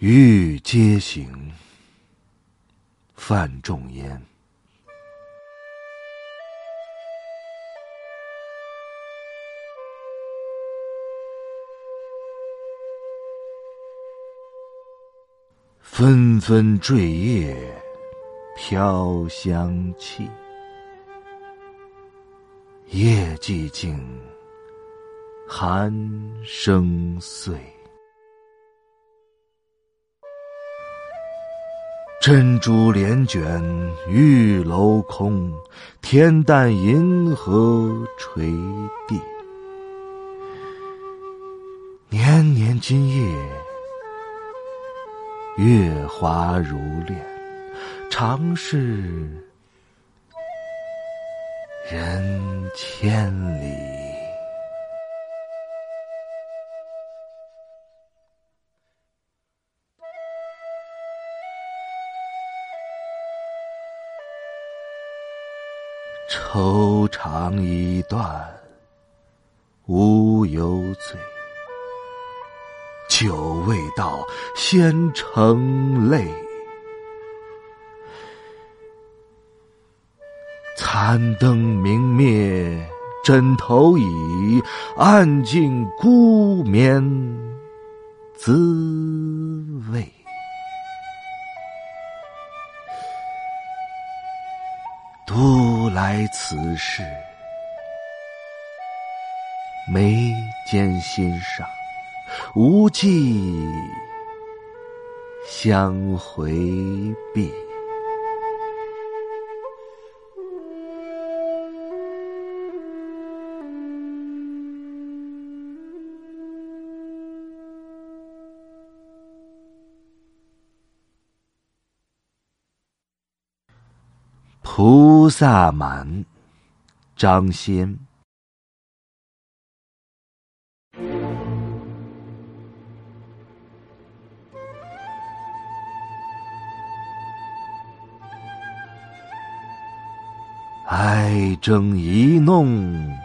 欲皆行，范仲淹。纷纷坠叶飘香气，夜寂静，寒声碎。珍珠帘卷玉楼空，天淡银河垂地。年年今夜。月华如练，常是人千里。愁肠已断，无由醉。酒未到，先成泪。残灯明灭，枕头已，暗尽孤眠滋味。独来此事，眉间心上。无计相回避，菩萨蛮，张先。哀筝一弄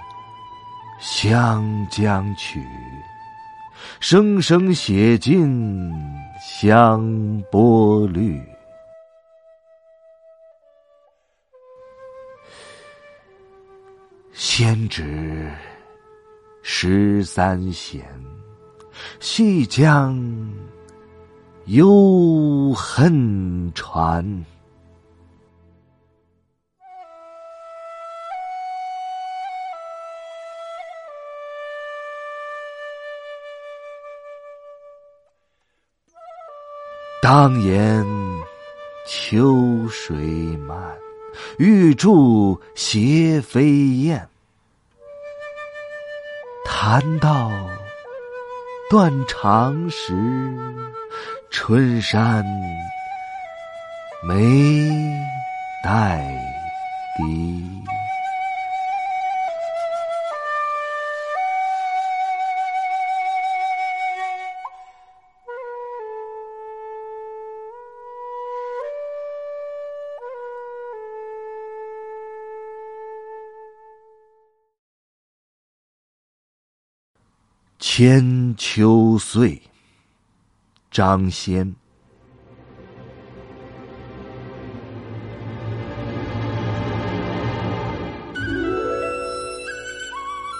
湘江曲，声声写尽香波绿。先知十三弦，细将幽恨传。当言秋水漫，玉柱斜飞燕。谈到断肠时，春山没带千秋岁，张先。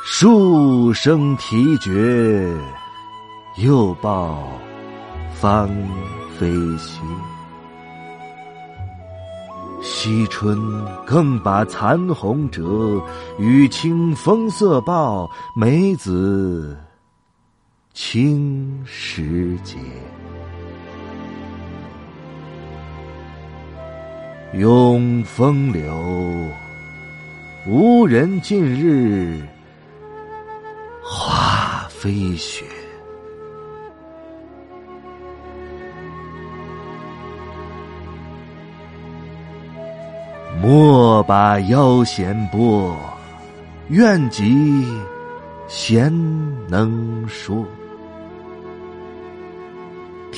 数声啼绝，又报芳菲歇。惜春更把残红折，雨清风色报，梅子。青时节，拥风流，无人近日花飞雪。莫把腰弦拨，愿及贤能说。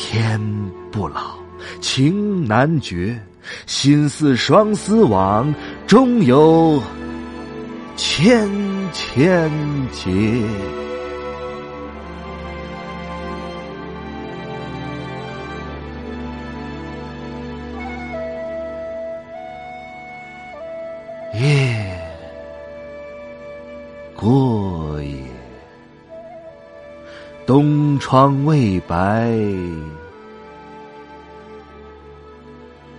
天不老情难绝心似双丝网终有千千结。耶东窗未白，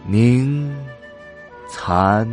凝残。